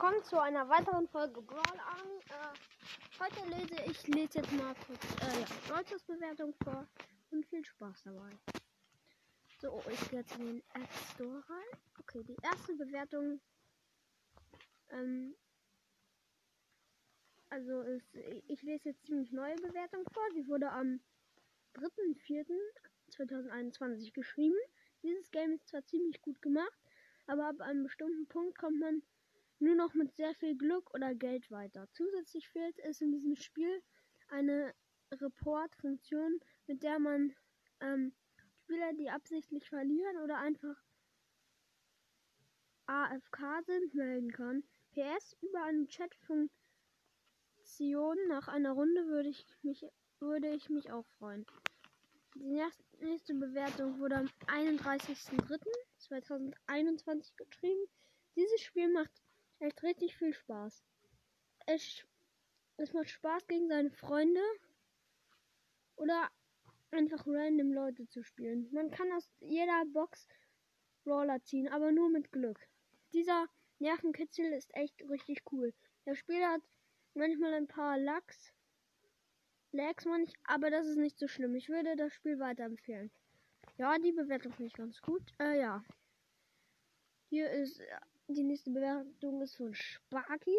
Willkommen zu einer weiteren Folge Brawl an. Äh, heute lese ich lese jetzt mal kurz äh, ja, Brawlers Bewertung vor und viel Spaß dabei. So, ich gehe jetzt in den App Store rein. Okay, die erste Bewertung. Ähm, also ist, ich lese jetzt ziemlich neue Bewertung vor. Sie wurde am 3.4.2021 geschrieben. Dieses Game ist zwar ziemlich gut gemacht, aber ab einem bestimmten Punkt kommt man nur noch mit sehr viel Glück oder Geld weiter. Zusätzlich fehlt es in diesem Spiel eine Report-Funktion, mit der man ähm, Spieler, die absichtlich verlieren oder einfach AFK sind, melden kann. PS über eine Chat-Funktion nach einer Runde würde ich mich würde ich mich auch freuen. Die nächste Bewertung wurde am 31.03.2021 geschrieben. Dieses Spiel macht echt richtig viel Spaß. Es, es macht Spaß gegen seine Freunde oder einfach random Leute zu spielen. Man kann aus jeder Box Brawler ziehen, aber nur mit Glück. Dieser Nervenkitzel ist echt richtig cool. Das Spiel hat manchmal ein paar Lachs, Lags manch, aber das ist nicht so schlimm. Ich würde das Spiel weiterempfehlen. Ja, die Bewertung finde ich ganz gut. Äh, ja. Hier ist die nächste Bewertung ist von Sparky.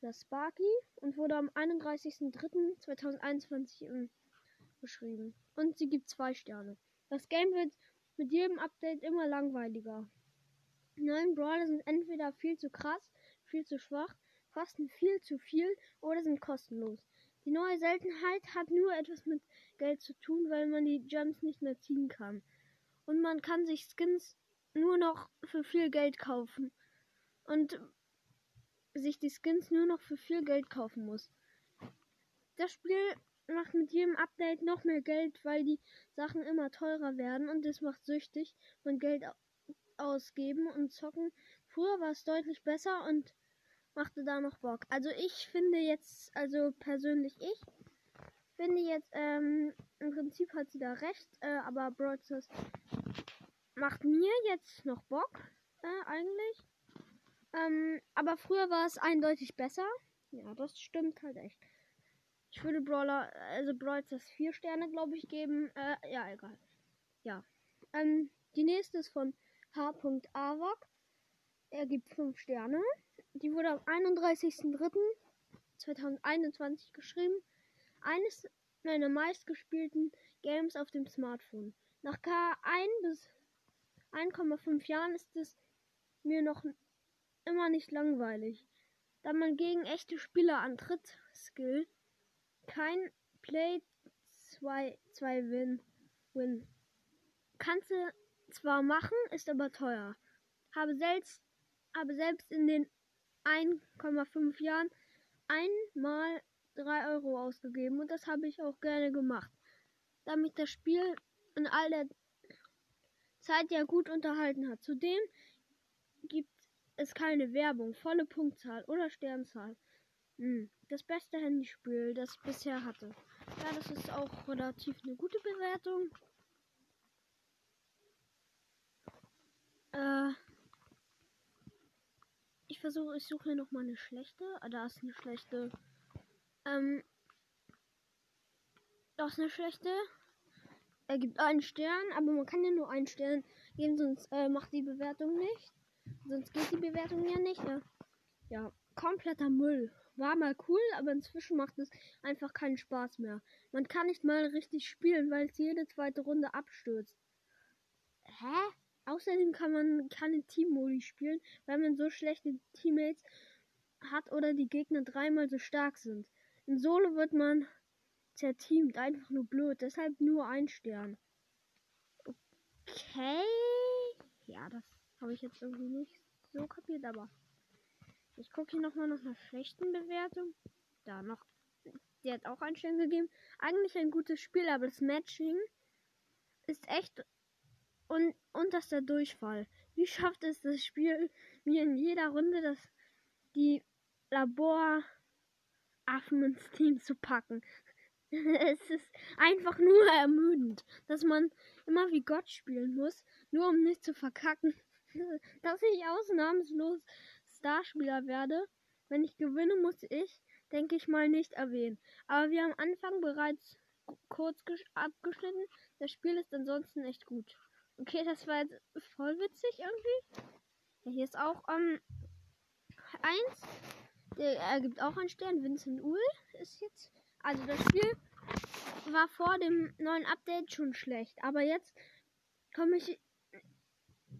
Das Sparky und wurde am 31.03.2021 beschrieben. Und sie gibt zwei Sterne. Das Game wird mit jedem Update immer langweiliger. Neuen Brawler sind entweder viel zu krass, viel zu schwach, kosten viel zu viel oder sind kostenlos. Die neue Seltenheit hat nur etwas mit Geld zu tun, weil man die Gems nicht mehr ziehen kann. Und man kann sich Skins nur noch für viel Geld kaufen. Und sich die Skins nur noch für viel Geld kaufen muss. Das Spiel macht mit jedem Update noch mehr Geld, weil die Sachen immer teurer werden und es macht süchtig und Geld ausgeben und zocken. Früher war es deutlich besser und machte da noch Bock. Also ich finde jetzt, also persönlich ich, finde jetzt, ähm, im Prinzip hat sie da recht, äh, aber Broadcast macht mir jetzt noch Bock, äh, eigentlich. Ähm, aber früher war es eindeutig besser. Ja, das stimmt halt echt. Ich würde Brawler, also Brawl das 4 Sterne, glaube ich, geben. Äh, ja, egal. Ja. Ähm, die nächste ist von H.Awak. Er gibt 5 Sterne. Die wurde am 31.03.2021 geschrieben. Eines meiner meistgespielten Games auf dem Smartphone. Nach K1 bis 1,5 Jahren ist es mir noch immer nicht langweilig. Da man gegen echte Spieler antritt, Skill, kein Play 2 Win Win. Du zwar machen, ist aber teuer. Habe selbst, habe selbst in den 1,5 Jahren einmal 3 Euro ausgegeben und das habe ich auch gerne gemacht. Da mich das Spiel in all der Zeit ja gut unterhalten hat. Zudem gibt es keine Werbung, volle Punktzahl oder Sternzahl. Hm, das beste Handyspiel, das ich bisher hatte. Ja, das ist auch relativ eine gute Bewertung. Äh, ich versuche, ich suche hier noch mal eine schlechte. Ah, da ist eine schlechte. Ähm, da ist eine schlechte. Er gibt einen Stern, aber man kann ja nur einen Stern geben, sonst äh, macht die Bewertung nicht. Sonst geht die Bewertung ja nicht. Ja, ja kompletter Müll. War mal cool, aber inzwischen macht es einfach keinen Spaß mehr. Man kann nicht mal richtig spielen, weil es jede zweite Runde abstürzt. Hä? Außerdem kann man keine Team-Modi spielen, weil man so schlechte Teammates hat oder die Gegner dreimal so stark sind. In Solo wird man zerteamt, einfach nur blöd, deshalb nur ein Stern. Okay. Ja, das habe ich jetzt irgendwie nicht so kapiert, aber ich gucke hier nochmal nach einer schlechten Bewertung. Da noch. Der hat auch einen Stern gegeben. Eigentlich ein gutes Spiel, aber das Matching ist echt und unterster Durchfall. Wie schafft es das Spiel mir in jeder Runde das die Laboraffen ins Team zu packen? es ist einfach nur ermüdend, dass man immer wie Gott spielen muss, nur um nicht zu verkacken. dass ich ausnahmslos Starspieler werde. Wenn ich gewinne, muss ich, denke ich mal, nicht erwähnen. Aber wir am Anfang bereits kurz abgeschnitten. Das Spiel ist ansonsten echt gut. Okay, das war jetzt voll witzig irgendwie. Ja, hier ist auch ähm, eins. Der ergibt auch einen Stern. Vincent Uhl ist jetzt. Also das Spiel war vor dem neuen Update schon schlecht. Aber jetzt komme ich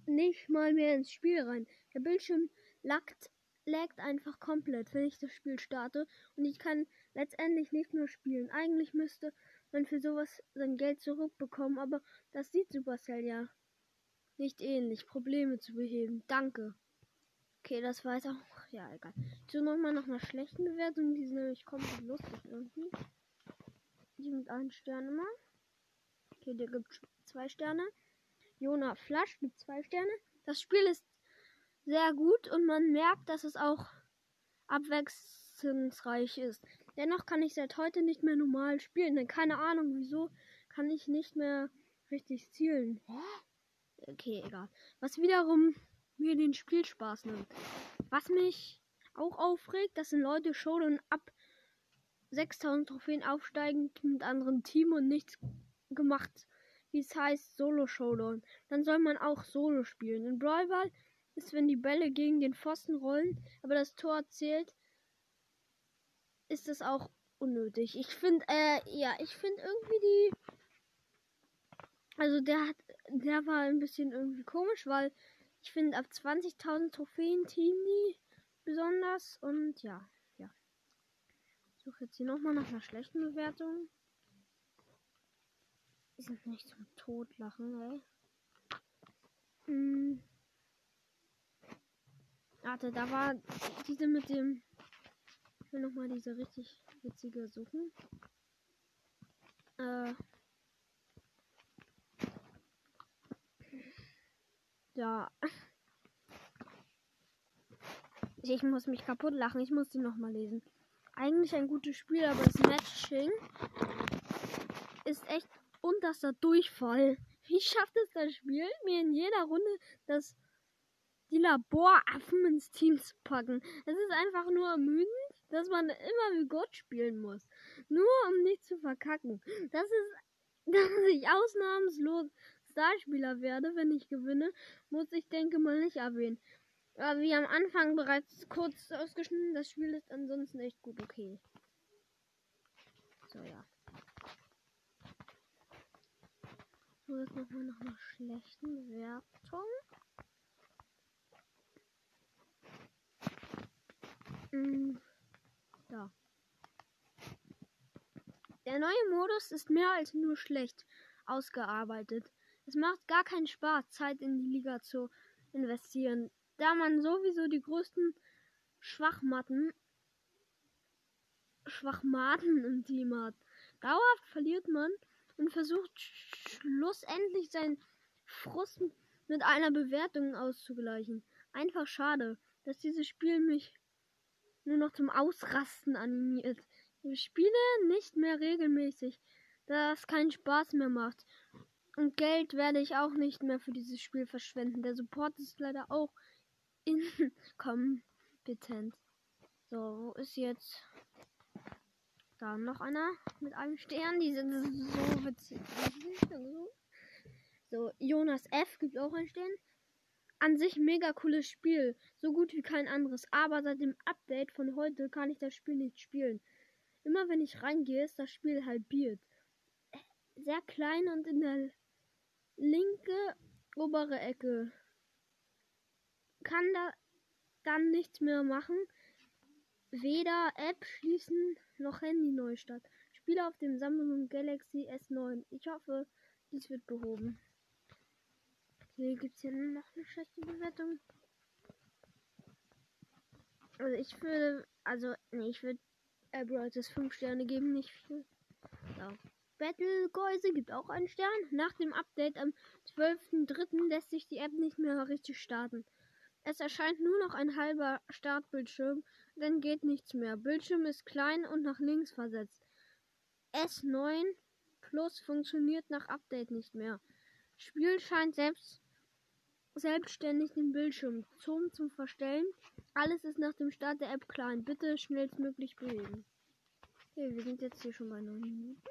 nicht mal mehr ins Spiel rein. Der Bildschirm laggt, laggt einfach komplett, wenn ich das Spiel starte. Und ich kann letztendlich nicht mehr spielen. Eigentlich müsste man für sowas sein Geld zurückbekommen, aber das sieht Supercell ja nicht ähnlich. Probleme zu beheben. Danke. Okay, das war jetzt auch. Ja, egal. So nochmal nach einer schlechten Bewertung. Die sind nämlich komplett lustig irgendwie. Die mit einem Stern immer. Okay, der gibt zwei Sterne. Jona Flash mit zwei Sterne. Das Spiel ist sehr gut und man merkt, dass es auch abwechslungsreich ist. Dennoch kann ich seit heute nicht mehr normal spielen, denn keine Ahnung wieso kann ich nicht mehr richtig zielen. Okay, egal. Was wiederum mir den Spielspaß nimmt. Was mich auch aufregt, dass sind Leute Showdown ab 6000 Trophäen aufsteigen mit anderen Team und nichts gemacht wie es heißt, Solo Showdown. Dann soll man auch Solo spielen. In Brawl ist, wenn die Bälle gegen den Pfosten rollen, aber das Tor zählt, ist das auch unnötig. Ich finde, äh, ja, ich finde irgendwie die. Also der hat, der war ein bisschen irgendwie komisch, weil ich finde ab 20.000 Trophäen Team die besonders und ja, ja. Ich suche jetzt hier nochmal nach einer schlechten Bewertung. Die sind nicht zum Totlachen, ey. Hm. Warte, da war diese mit dem. Ich will nochmal diese richtig witzige suchen. Äh. Ja. Ich muss mich kaputt lachen. Ich muss die nochmal lesen. Eigentlich ein gutes Spiel, aber das Matching ist echt unterster Durchfall. Wie schafft es das Spiel, mir in jeder Runde das die Laboraffen ins Team zu packen? Es ist einfach nur ermüdend, dass man immer wie Gott spielen muss. Nur um nicht zu verkacken. Das ist, dass ich ausnahmslos Starspieler werde, wenn ich gewinne, muss ich denke mal nicht erwähnen. Aber wie am Anfang bereits kurz ausgeschnitten, das Spiel ist ansonsten echt gut okay. So, ja. So, jetzt nochmal nach einer schlechten Wertung. Hm, da. Der neue Modus ist mehr als nur schlecht ausgearbeitet. Es macht gar keinen Spaß, Zeit in die Liga zu investieren, da man sowieso die größten Schwachmatten Schwachmaten im Team hat. Dauerhaft verliert man und versucht schlussendlich seinen Frust mit einer Bewertung auszugleichen. Einfach schade, dass dieses Spiel mich nur noch zum Ausrasten animiert. Ich spiele nicht mehr regelmäßig, da es keinen Spaß mehr macht. Und Geld werde ich auch nicht mehr für dieses Spiel verschwenden. Der Support ist leider auch inkompetent. So, wo ist jetzt da noch einer mit einem Stern. Die sind so witzig. So, Jonas F. gibt auch einen Stern. An sich mega cooles Spiel. So gut wie kein anderes. Aber seit dem Update von heute kann ich das Spiel nicht spielen. Immer wenn ich reingehe, ist das Spiel halbiert. Sehr klein und in der linke obere Ecke. Kann da dann nichts mehr machen. Weder App schließen noch Handy Neustart. Spiele auf dem Samsung Galaxy S9. Ich hoffe, dies wird behoben. Okay, gibt es hier noch eine schlechte Bewertung? Also ich würde, also, nee, ich würde Abrams 5 Sterne geben, nicht viel. So. Battle Geuse gibt auch einen Stern. Nach dem Update am 12.03. lässt sich die App nicht mehr richtig starten. Es erscheint nur noch ein halber Startbildschirm dann geht nichts mehr. Bildschirm ist klein und nach links versetzt. S9 Plus funktioniert nach Update nicht mehr. Spiel scheint selbst selbstständig den Bildschirm. Zoom zum Verstellen. Alles ist nach dem Start der App klein. Bitte schnellstmöglich bewegen. Okay, wir sind jetzt hier schon bei 9 Minuten.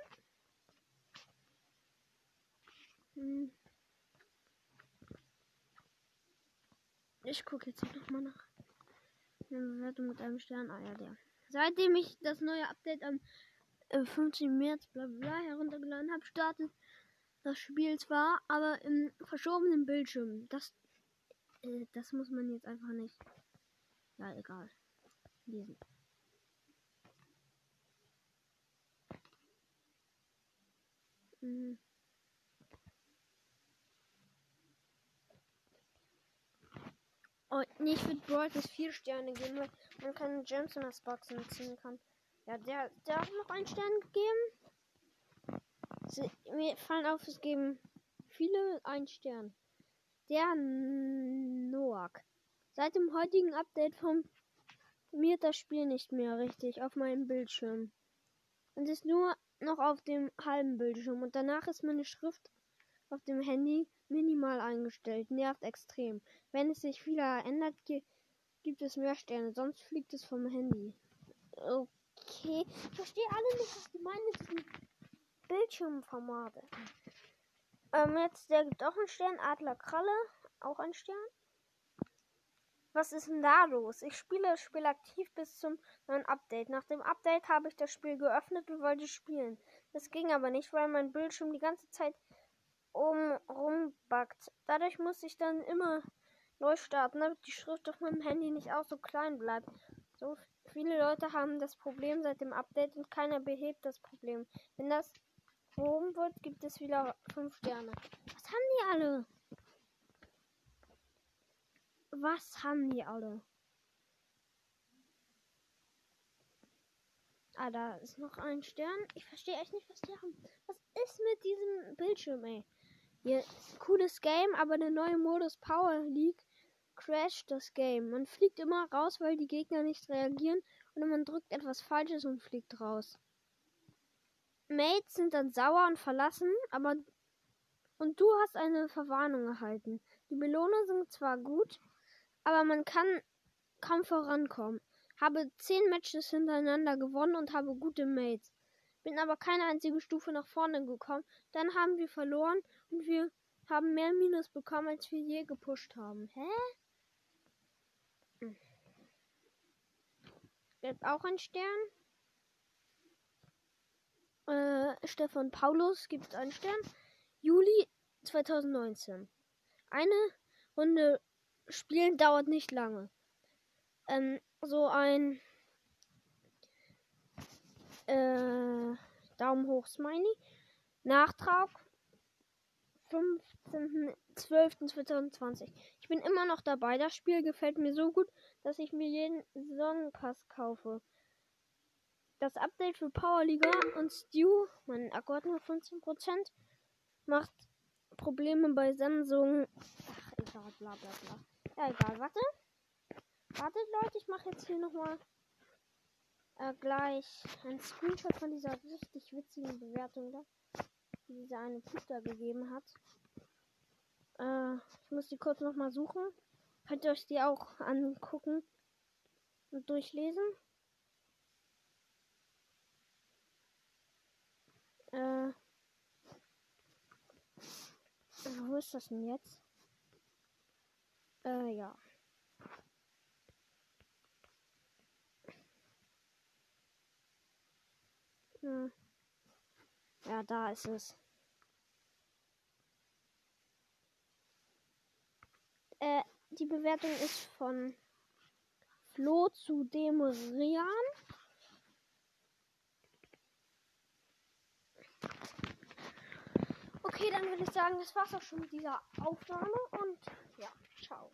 Hm. Ich gucke jetzt noch mal nach. Eine Bewertung mit einem Stern. Ah ja, der. Seitdem ich das neue Update am äh, 15. März bla bla heruntergeladen habe, startet das Spiel zwar, aber im verschobenen Bildschirm. Das, äh, das muss man jetzt einfach nicht. Ja, egal. Lesen. Mhm. Oh, nee, ich würde Brawl bis 4 Sterne geben, weil man keine Gems in das Boxen ziehen kann. Ja, der, der hat noch einen Stern gegeben. Sie, mir fallen auf, es geben viele einen Stern. Der Noak. Seit dem heutigen Update funktioniert das Spiel nicht mehr richtig auf meinem Bildschirm. Und ist nur noch auf dem halben Bildschirm. Und danach ist meine Schrift auf dem Handy minimal eingestellt. Nervt extrem. Wenn es sich wieder ändert, gibt es mehr Sterne. Sonst fliegt es vom Handy. Okay. Ich verstehe alle nicht, was die meinen mit diesem Bildschirmformat. Ähm, jetzt, der gibt auch einen Stern. Adler Kralle. Auch ein Stern. Was ist denn da los? Ich spiele das Spiel aktiv bis zum neuen Update. Nach dem Update habe ich das Spiel geöffnet und wollte spielen. Das ging aber nicht, weil mein Bildschirm die ganze Zeit um rumbackt. Dadurch muss ich dann immer neu starten, damit die Schrift auf meinem Handy nicht auch so klein bleibt. So viele Leute haben das Problem seit dem Update und keiner behebt das Problem. Wenn das behoben wird, gibt es wieder 5 Sterne. Was haben die alle? Was haben die alle? Ah, da ist noch ein Stern. Ich verstehe echt nicht, was die haben. Was ist mit diesem Bildschirm, ey? Hier, cooles Game, aber der neue Modus Power League crasht das Game. Man fliegt immer raus, weil die Gegner nicht reagieren und man drückt etwas Falsches und fliegt raus. Mates sind dann sauer und verlassen, aber und du hast eine Verwarnung erhalten. Die Belohnungen sind zwar gut, aber man kann kaum vorankommen. Habe zehn Matches hintereinander gewonnen und habe gute Mates. Bin aber keine einzige Stufe nach vorne gekommen. Dann haben wir verloren und wir haben mehr Minus bekommen, als wir je gepusht haben. Hä? Hm. Gibt auch ein Stern. Äh, Stefan Paulus gibt einen Stern. Juli 2019. Eine Runde spielen dauert nicht lange. Ähm, so ein äh, Daumen hoch Smiley. Nachtrag 15.12.2020. Ich bin immer noch dabei. Das Spiel gefällt mir so gut, dass ich mir jeden Saisonpass kaufe. Das Update für Powerliga und Stew, mein Akku hat nur 15%, macht Probleme bei Samsung. Ach, egal, bla bla bla. Ja, egal, warte. Wartet, Leute, ich mache jetzt hier nochmal äh, gleich ein Screenshot von dieser richtig witzigen Bewertung da, die dieser eine Typ da gegeben hat. Äh, ich muss die kurz nochmal suchen. Könnt ihr euch die auch angucken und durchlesen. Äh, wo ist das denn jetzt? Äh, ja. Hm. Ja, da ist es. Äh, die Bewertung ist von Flo zu Demorian. Okay, dann würde ich sagen, das war's auch schon mit dieser Aufnahme und ja, ciao.